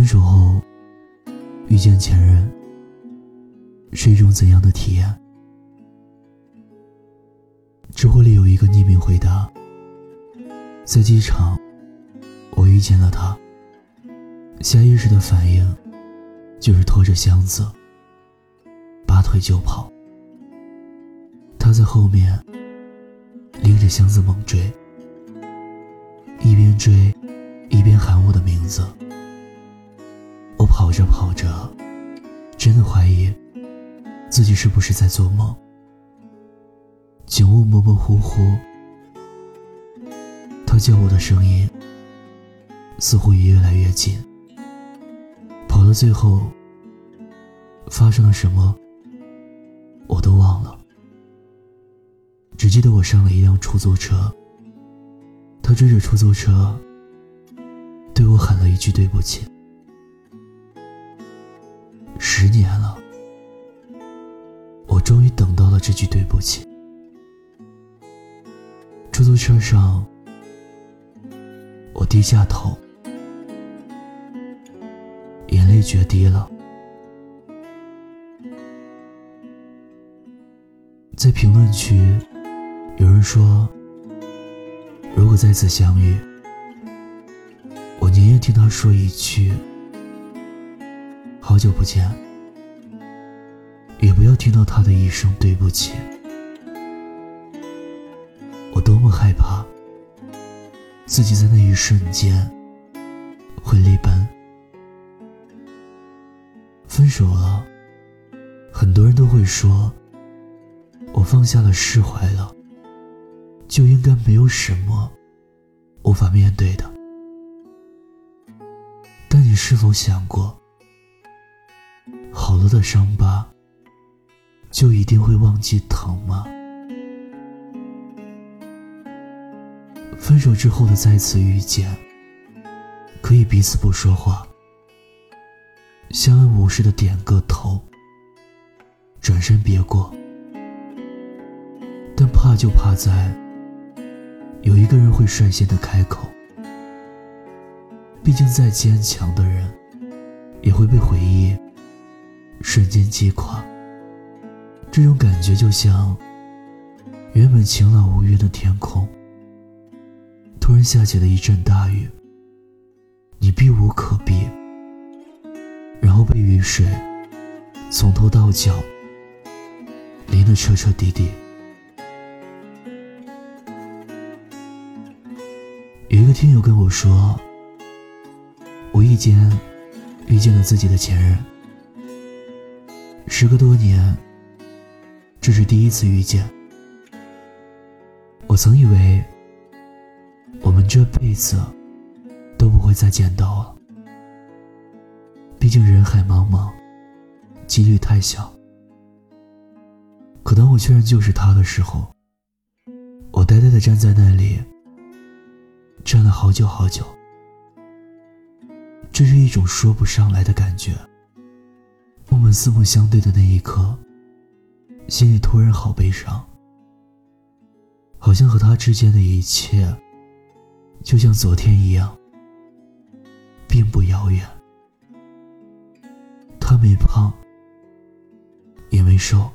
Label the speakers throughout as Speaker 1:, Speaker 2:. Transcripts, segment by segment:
Speaker 1: 分手后遇见前任是一种怎样的体验？知乎里有一个匿名回答：在机场，我遇见了他。下意识的反应就是拖着箱子，拔腿就跑。他在后面拎着箱子猛追，一边追一边喊我的名字。跑着跑着，真的怀疑自己是不是在做梦。景物模模糊糊，他叫我的声音似乎也越来越近。跑到最后，发生了什么，我都忘了。只记得我上了一辆出租车，他追着出租车，对我喊了一句对不起。十年了，我终于等到了这句对不起。出租车上，我低下头，眼泪决堤了。在评论区。有人说，如果再次相遇，我宁愿听他说一句“好久不见”，也不要听到他的一声“对不起”。我多么害怕自己在那一瞬间会泪奔。分手了，很多人都会说，我放下了，释怀了。就应该没有什么无法面对的，但你是否想过，好了的伤疤就一定会忘记疼吗？分手之后的再次遇见，可以彼此不说话，相安无事的点个头，转身别过，但怕就怕在。有一个人会率先的开口，毕竟再坚强的人，也会被回忆瞬间击垮。这种感觉就像原本晴朗无云的天空，突然下起了一阵大雨，你避无可避，然后被雨水从头到脚淋得彻彻底底。有一个听友跟我说，无意间遇见了自己的前任。时隔多年，这是第一次遇见。我曾以为我们这辈子都不会再见到了，毕竟人海茫茫，几率太小。可当我确认就是他的时候，我呆呆的站在那里。站了好久好久，这是一种说不上来的感觉。们四目相对的那一刻，心里突然好悲伤，好像和他之间的一切，就像昨天一样，并不遥远。他没胖，也没瘦，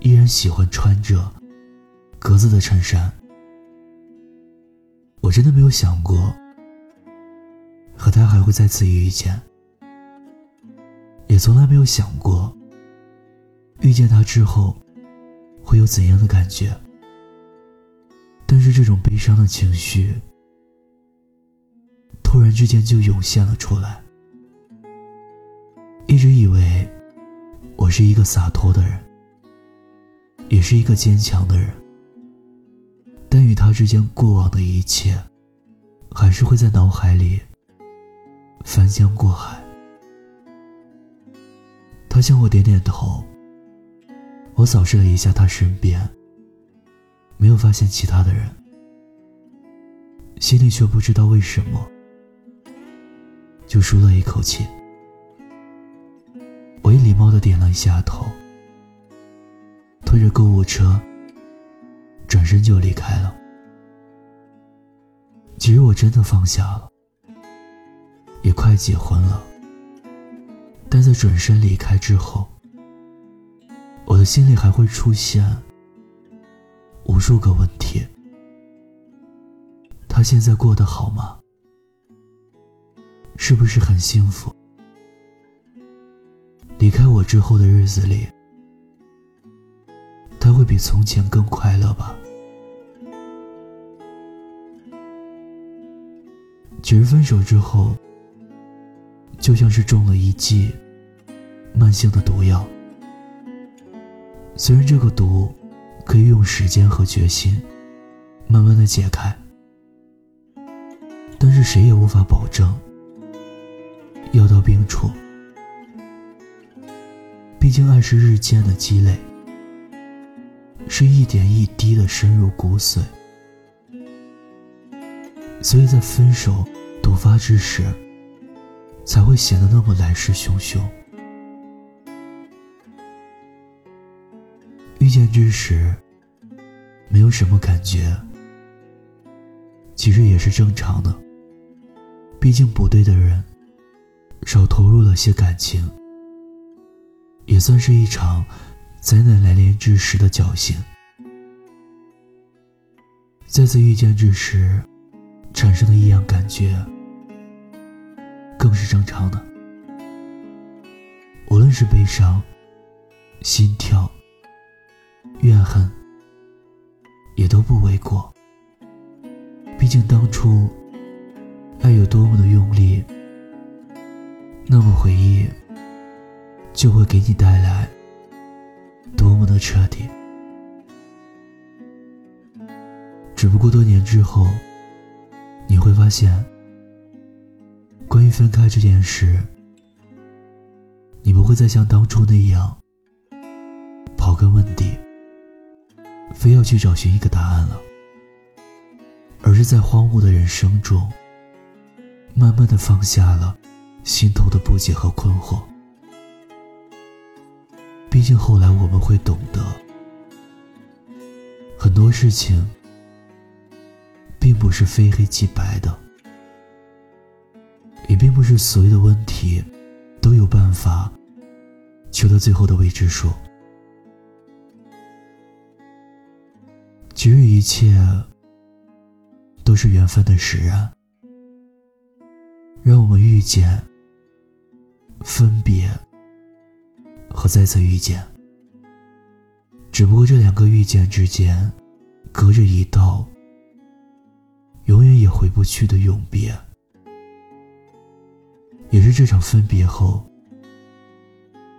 Speaker 1: 依然喜欢穿着格子的衬衫。我真的没有想过和他还会再次遇见，也从来没有想过遇见他之后会有怎样的感觉。但是这种悲伤的情绪突然之间就涌现了出来。一直以为我是一个洒脱的人，也是一个坚强的人。但与他之间过往的一切，还是会在脑海里翻江过海。向我点点头，我扫视了一下他身边，没有发现其他的人，心里却不知道为什么，就舒了一口气。我一礼貌的点了一下头，推着购物车。转身就离开了。其实我真的放下了，也快结婚了，但在转身离开之后，我的心里还会出现无数个问题：他现在过得好吗？是不是很幸福？离开我之后的日子里，他会比从前更快乐吧？其实分手之后，就像是中了一计慢性的毒药。虽然这个毒可以用时间和决心慢慢的解开，但是谁也无法保证药到病除。毕竟爱是日渐的积累，是一点一滴的深入骨髓。所以在分手毒发之时，才会显得那么来势汹汹。遇见之时，没有什么感觉，其实也是正常的。毕竟不对的人，少投入了些感情，也算是一场灾难来临之时的侥幸。再次遇见之时。产生的异样感觉，更是正常的。无论是悲伤、心跳、怨恨，也都不为过。毕竟当初爱有多么的用力，那么回忆就会给你带来多么的彻底。只不过多年之后。你会发现，关于分开这件事，你不会再像当初那样刨根问底，非要去找寻一个答案了，而是在荒芜的人生中，慢慢的放下了心头的不解和困惑。毕竟后来我们会懂得，很多事情。并不是非黑即白的，也并不是所有的问题都有办法求得最后的未知数。其实一切都是缘分的使然，让我们遇见、分别和再次遇见。只不过这两个遇见之间，隔着一道。永远也回不去的永别，也是这场分别后，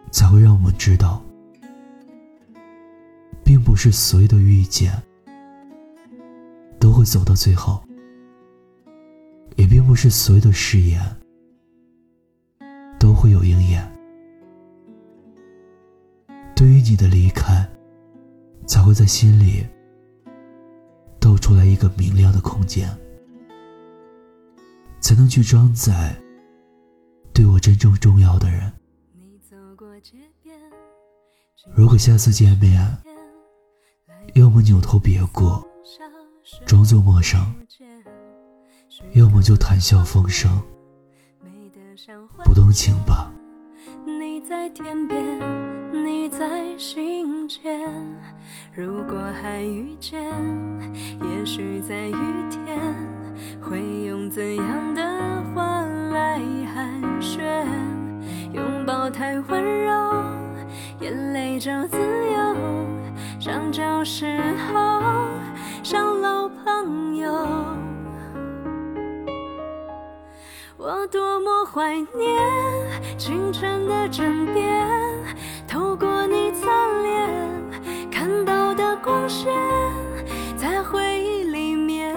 Speaker 1: 才会让我们知道，并不是所有的遇见会走到最后，也并不是所有的誓言都会有应验。对于你的离开，才会在心里。露出来一个明亮的空间，才能去装载对我真正重要的人。如果下次见面，要么扭头别过，装作陌生；要么就谈笑风生，不动情吧。
Speaker 2: 你在天边，你在心间。如果还遇见，也许在雨天，会用怎样的话来寒暄？拥抱太温柔，眼泪就自由。怀念清晨的枕边，透过你侧脸。看到的光线，在回忆里面，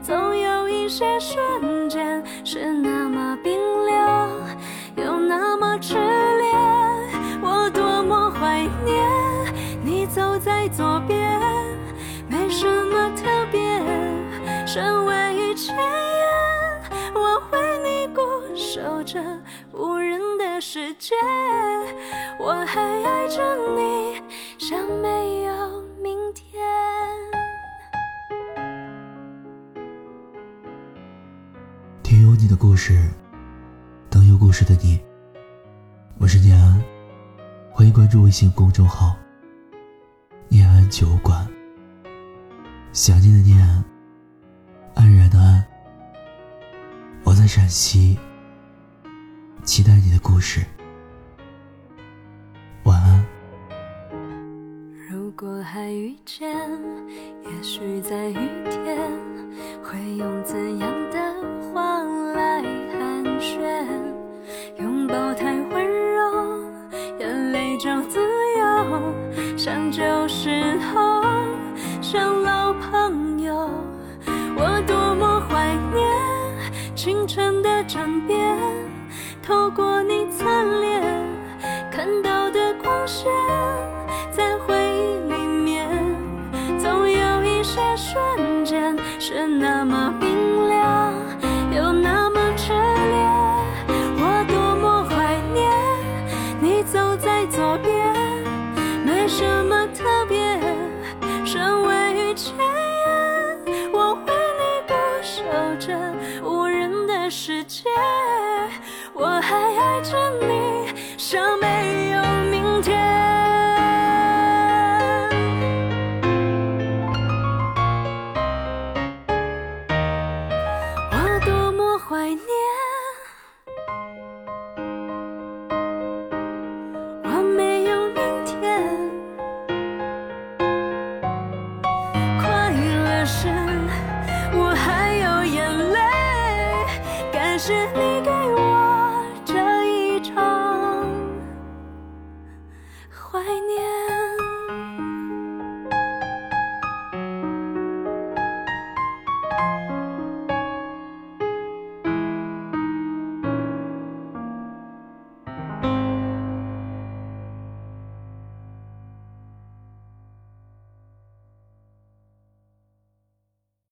Speaker 2: 总有一些瞬间是那么冰凉，又那么炽烈。我多么怀念你走在左边，没什么特别，身为世界，我还爱着你。像没有明天。
Speaker 1: 听有你的故事，等有故事的你，我是念安，欢迎关注微信公众号“念安酒馆”。想念的念，安然的安，我在陕西，期待你的故事。晚安。
Speaker 2: 如果还遇见，也许在雨天，会用怎样的话来寒暄？拥抱太温柔，眼泪就自由，像旧时候，像老朋友。我多么怀念清晨的枕边，透过你侧脸